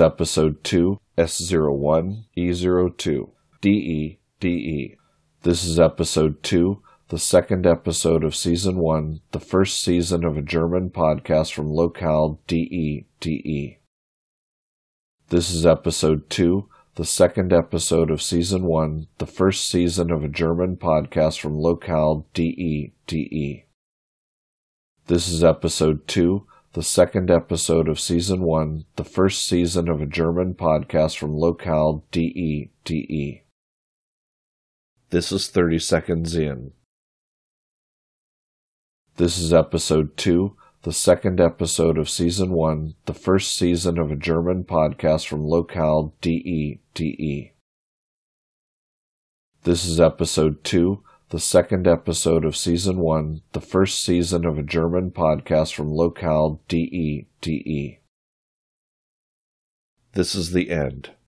Episode 2, S01, E02, DE, DE. This is Episode 2, the second episode of Season 1, the first season of a German podcast from locale DE, DE. This is Episode 2, the second episode of Season 1, the first season of a German podcast from locale DE, DE. This is Episode 2, the second episode of Season 1, the first season of a German podcast from locale DE, DE. This is 30 Seconds In. This is Episode 2, the second episode of Season 1, the first season of a German podcast from locale DE, DE. This is Episode 2, the second episode of Season 1, the first season of a German podcast from locale DE, DE. This is the end.